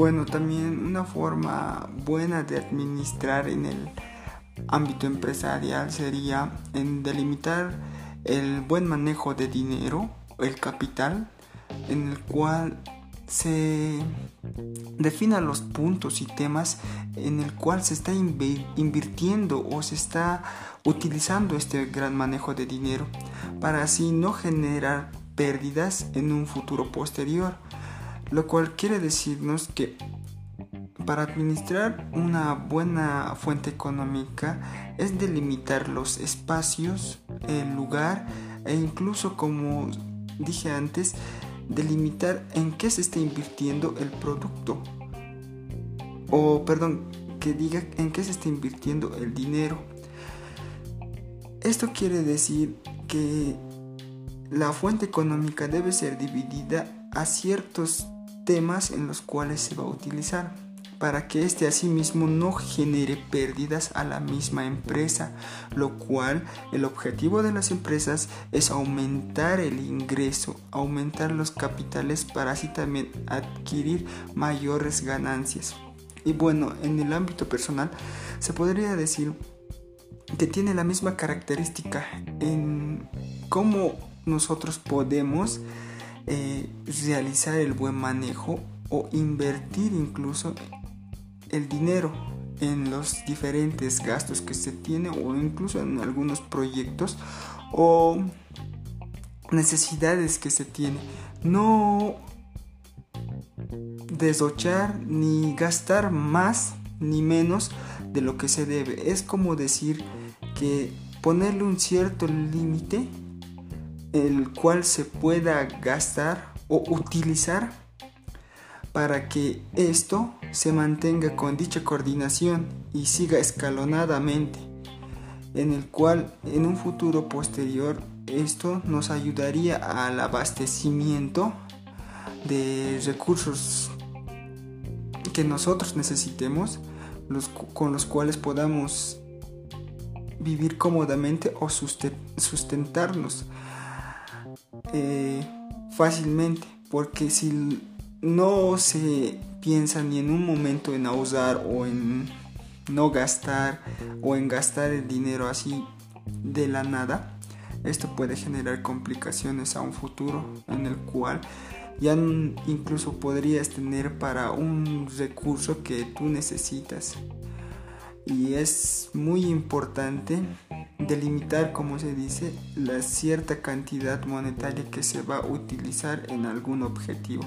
Bueno, también una forma buena de administrar en el ámbito empresarial sería en delimitar el buen manejo de dinero, el capital, en el cual se defina los puntos y temas en el cual se está invirtiendo o se está utilizando este gran manejo de dinero para así no generar pérdidas en un futuro posterior, lo cual quiere decirnos que para administrar una buena fuente económica es delimitar los espacios, el lugar e incluso como dije antes, delimitar en qué se está invirtiendo el producto. O perdón, que diga en qué se está invirtiendo el dinero. Esto quiere decir que la fuente económica debe ser dividida a ciertos temas en los cuales se va a utilizar para que éste asimismo no genere pérdidas a la misma empresa, lo cual el objetivo de las empresas es aumentar el ingreso, aumentar los capitales para así también adquirir mayores ganancias. Y bueno, en el ámbito personal se podría decir que tiene la misma característica en cómo nosotros podemos eh, realizar el buen manejo o invertir incluso el dinero en los diferentes gastos que se tiene o incluso en algunos proyectos o necesidades que se tiene. No desochar ni gastar más ni menos de lo que se debe. Es como decir que ponerle un cierto límite el cual se pueda gastar o utilizar para que esto se mantenga con dicha coordinación y siga escalonadamente, en el cual en un futuro posterior esto nos ayudaría al abastecimiento de recursos que nosotros necesitemos, con los cuales podamos vivir cómodamente o sustentarnos eh, fácilmente, porque si no se piensa ni en un momento en ahorrar o en no gastar o en gastar el dinero así de la nada, esto puede generar complicaciones a un futuro en el cual ya incluso podrías tener para un recurso que tú necesitas. Y es muy importante delimitar, como se dice, la cierta cantidad monetaria que se va a utilizar en algún objetivo.